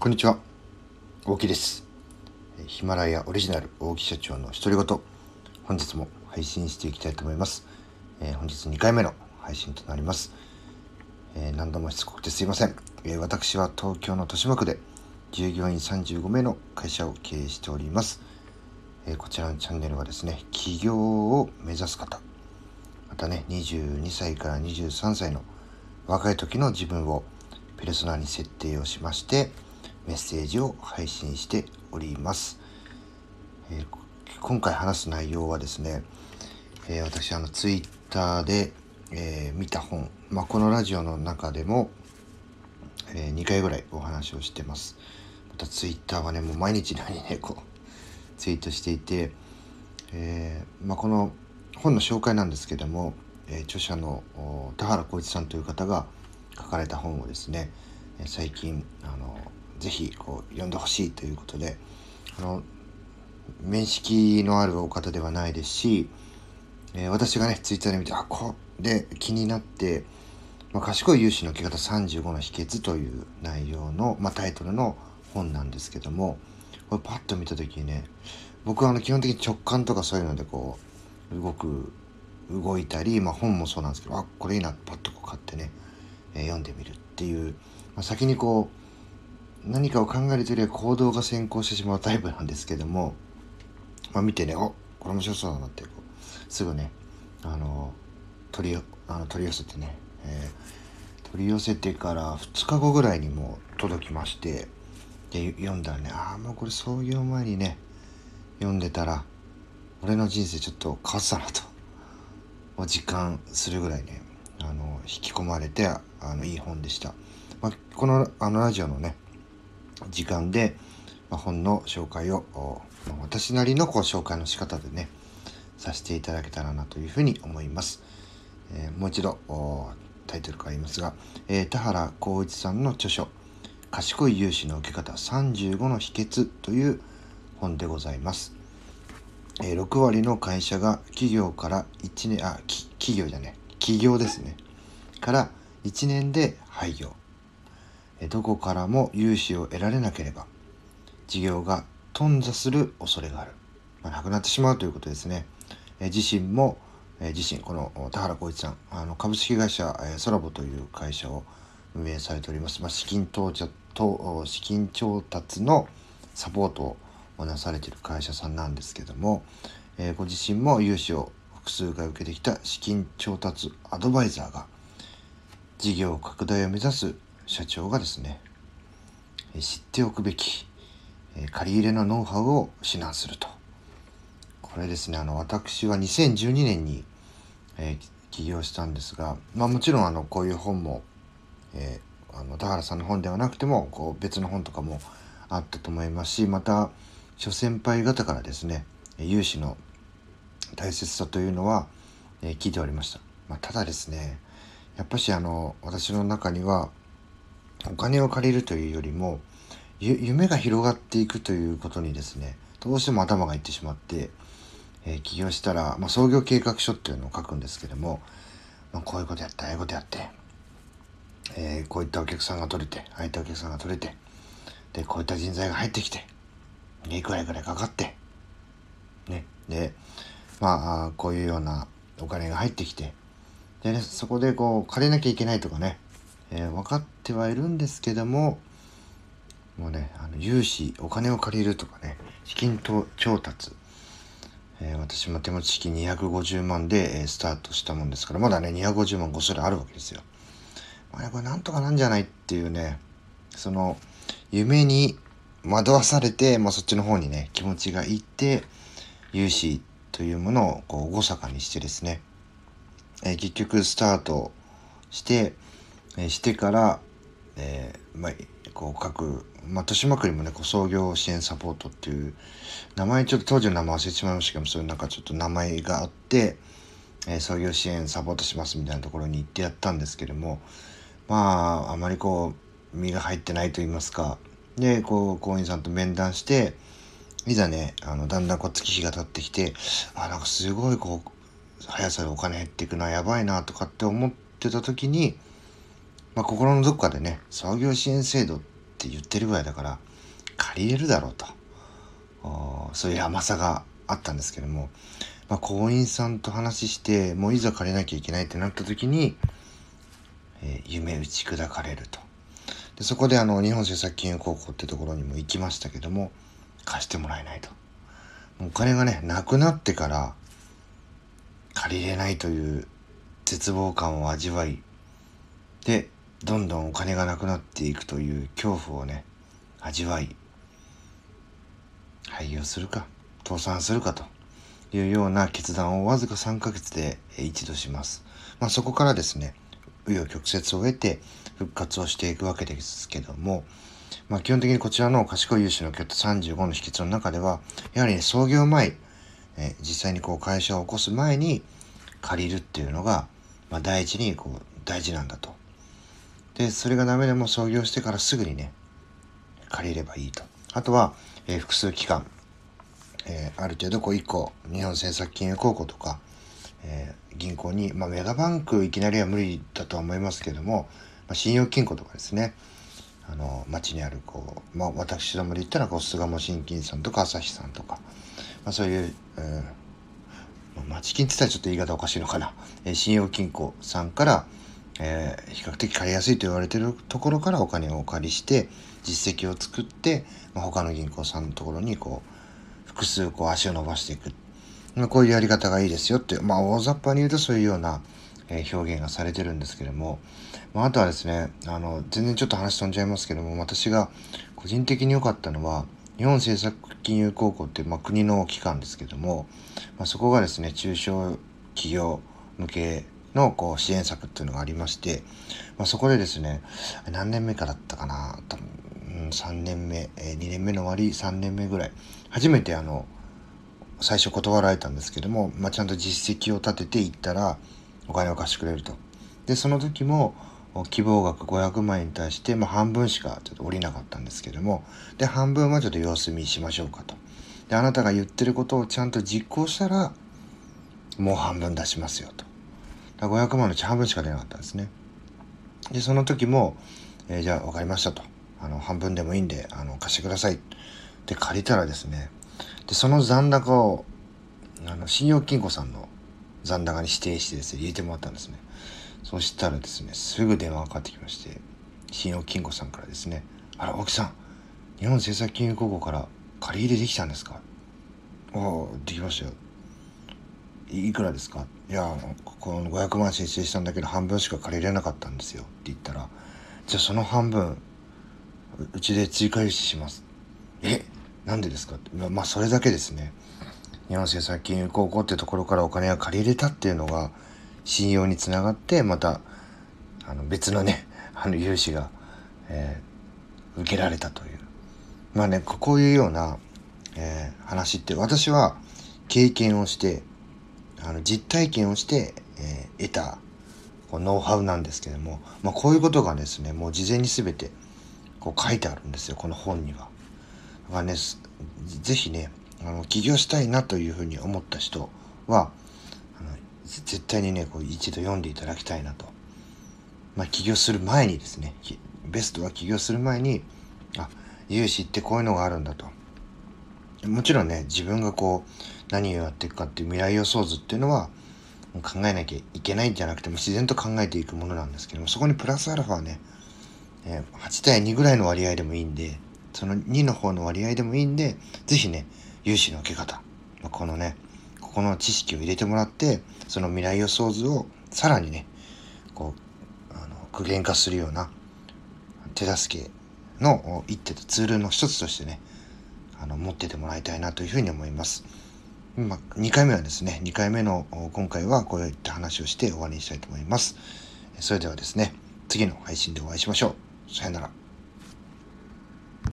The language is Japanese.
こんにちは。大木です。ヒマラヤオリジナル大木社長の独り言。本日も配信していきたいと思います、えー、本日2回目の配信となります、えー、何度もしつこくてすいません、えー、私は東京の豊島区で従業員35名の会社を経営しております、えこちらのチャンネルはですね起業を目指す方。またね22歳から23歳の若い時の自分をペルソナに設定をしましてメッセージを配信しております。えー、今回話す内容はですね、えー、私あのツイッターで、えー、見た本、まあ、このラジオの中でも、え2回ぐらいお話をしてます。またツイッターはねもう毎日のようにね こうツイートしていて、えまあ、この本の紹介なんですけども、え著者の田原浩一さんという方が書かれた本をですね最近あのぜひこう読んでほしいということであの面識のあるお方ではないですし、えー、私がねツイッターで見てあこで気になって、まあ、賢い融資の受け方35の秘訣という内容の、まあ、タイトルの本なんですけどもこれパッと見た時にね僕はあの基本的に直感とかそういうのでこう動く動いたり、まあ、本もそうなんですけどあこれいいなパッとこう買ってね、えー、読んでみるっていう、まあ、先にこう何かを考えるというよりは行動が先行してしまうタイプなんですけども、まあ、見てねおこれ面白そうだなってこうすぐねあの取りあの取り寄せてね、えー、取り寄せてから2日後ぐらいにも届きましてで読んだらねああもうこれ創業前にね読んでたら俺の人生ちょっと変わってたなと実感するぐらいねあの引き込まれてあのいい本でした、まあ、このあのラジオのね時間で、まあ、本の紹介を、ま、私なりのこう紹介の仕方でねさせていただけたらなというふうに思います。えー、もう一度タイトルから言いますが、えー、田原浩一さんの著書「賢い融資の受け方35の秘訣」という本でございます。えー、6割の会社が企業から1年あ企業じゃね企業ですねから1年で廃業どこからも融資を得られなければ事業が頓挫する恐れがある、まあ、なくなってしまうということですね。え自身も、え自身この田原浩一さんあの株式会社、えソラボという会社を運営されております、まあ、資金到着と資金調達のサポートをなされている会社さんなんですけども、えご自身も融資を複数回受けてきた資金調達アドバイザーが事業拡大を目指す社長がですね知っておくべき借り入れのノウハウを指南すると。これですねあの私は2012年に、えー、起業したんですが、まあ、もちろんあのこういう本も、えー、あの田原さんの本ではなくてもこう別の本とかもあったと思いますしまた諸先輩方からですね融資の大切さというのは、えー、聞いておりました、まあ、ただですねやっぱしあの私の中にはお金を借りるというよりも夢が広がっていくということにですねどうしても頭がいってしまって、えー、起業したら、まあ、創業計画書っていうのを書くんですけども、まあ、こういうことやってああいうことやって、えー、こういったお客さんが取れてああいったお客さんが取れてでこういった人材が入ってきていくらいくらいかかってねでまあこういうようなお金が入ってきてでねそこでこう借りなきゃいけないとかねえー、分かってはいるんですけどももうねあの融資お金を借りるとかね資金と調達、えー、私も手持ち資金250万で、えー、スタートしたもんですからまだね250万ごそれあるわけですよ。まあね、これなんとかなんじゃないっていうねその夢に惑わされて、まあ、そっちの方にね気持ちがいって融資というものをこう厳かにしてですね、えー、結局スタートしてえしてから、えー、まあ、こう各、まあ、豊島区にもね、こう創業支援サポートっていう、名前、ちょっと当時の名前忘れてしまいましたけどそういうなんかちょっと名前があって、えー、創業支援サポートしますみたいなところに行ってやったんですけども、まあ、あまりこう、身が入ってないと言いますか、で、こう、行員さんと面談して、いざね、あの、だんだんこう月日が経ってきて、あ、なんかすごいこう、速さでお金減っていくのはやばいなとかって思ってた時に、まあ、心のどこかでね創業支援制度って言ってるぐらいだから借りれるだろうと。そういう甘さがあったんですけども、まあ、行員さんと話してもういざ借りなきゃいけないってなった時に、えー、夢打ち砕かれると。でそこであの日本政策金融高校ってところにも行きましたけども貸してもらえないと。お金がねなくなってから借りれないという絶望感を味わいでどんどんお金がなくなっていくという恐怖をね味わい廃業するか倒産するかというような決断をわずか3ヶ月で一度します。まあ、そこからですね紆余曲折を得て復活をしていくわけですけども、まあ、基本的にこちらの賢い融資の拠点35の秘訣の中ではやはり、ね、創業前、え実際にこう会社を起こす前に借りるっていうのが、まあ、第一にこう大事なんだと。でそれがダメでも創業してからすぐにね借りればいいと。あとは、えー、複数期間、えー、ある程度こう1個日本政策金融公庫とか、えー、銀行に、まあ、メガバンクいきなりは無理だとは思いますけども、まあ、信用金庫とかですね。あの町にあるこう、まあ、私どもで言ったらこう巣鴨新金さんとか朝日さんとか、まあ、そういう、えー、町金って言ったらちょっと言い方おかしいのかな、えー、信用金庫さんから、えー、比較的借りやすいと言われてるところからお金をお借りして実績を作って、まあ、他の銀行さんのところにこう複数こう足を伸ばしていく、まあ、こういうやり方がいいですよってまあ大雑把に言うとそういうような、えー、表現がされてるんですけども、まあ、あとはですねあの全然ちょっと話飛んじゃいますけども私が個人的に良かったのは日本政策金融高校って、まあ、国の機関ですけども、まあ、そこがですね中小企業向けのこう支援策っていうのがありまして、まあ、そこでですね何年目かだったかな多分、うん、3年目、えー、2年目の終わり3年目ぐらい初めてあの最初断られたんですけども、まあ、ちゃんと実績を立てていったらお金を貸してくれると。でその時も希望額500万円に対して、まあ、半分しかちょっと降りなかったんですけどもで半分はちょっと様子見しましょうかと。であなたが言ってることをちゃんと実行したらもう半分出しますよと。500万のうち半分しか出なかったんですね。で、その時も、えー、じゃあ分かりましたと。あの、半分でもいいんで、あの、貸してください。って借りたらですね、で、その残高を、あの、信用金庫さんの残高に指定してですね、入れてもらったんですね。そしたらですね、すぐ電話がかかってきまして、信用金庫さんからですね、あら、大木さん、日本政策金融高校から借り入れできたんですか？おお、できましたよ。いくらですか？いやこの500万申請したんだけど半分しか借りれなかったんですよ。って言ったらじゃあその半分うちで追加融資します。え？なんでですか？ってまあそれだけですね。日本政策金融高校ってところからお金が借りれたっていうのが信用につながってまたあの別のね あの融資が、えー、受けられたという。まあねこういうような、えー、話って私は経験をしてあの実体験をして、えー、得たこうノウハウなんですけども、まあ、こういうことがですねもう事前に全てこう書いてあるんですよこの本には。だからね是非ねあの起業したいなというふうに思った人はあの絶対にねこう一度読んでいただきたいなと。まあ、起業する前にですねベストは起業する前にあ融資ってこういうのがあるんだと。もちろんね自分がこう何をやっていくかっていう未来予想図っていうのは考えなきゃいけないんじゃなくても自然と考えていくものなんですけどもそこにプラスアルファはね、え8対2ぐらいの割合でもいいんでその2の方の割合でもいいんで是非ね融資の受け方このねここの知識を入れてもらってその未来予想図をさらにねこうあの具現化するような手助けの一手とツールの一つとしてねあの持っててもらいたいなというふうに思います。まあ、2回目はですね、2回目の今回はこういった話をして終わりにしたいと思います。それではですね、次の配信でお会いしましょう。さよなら。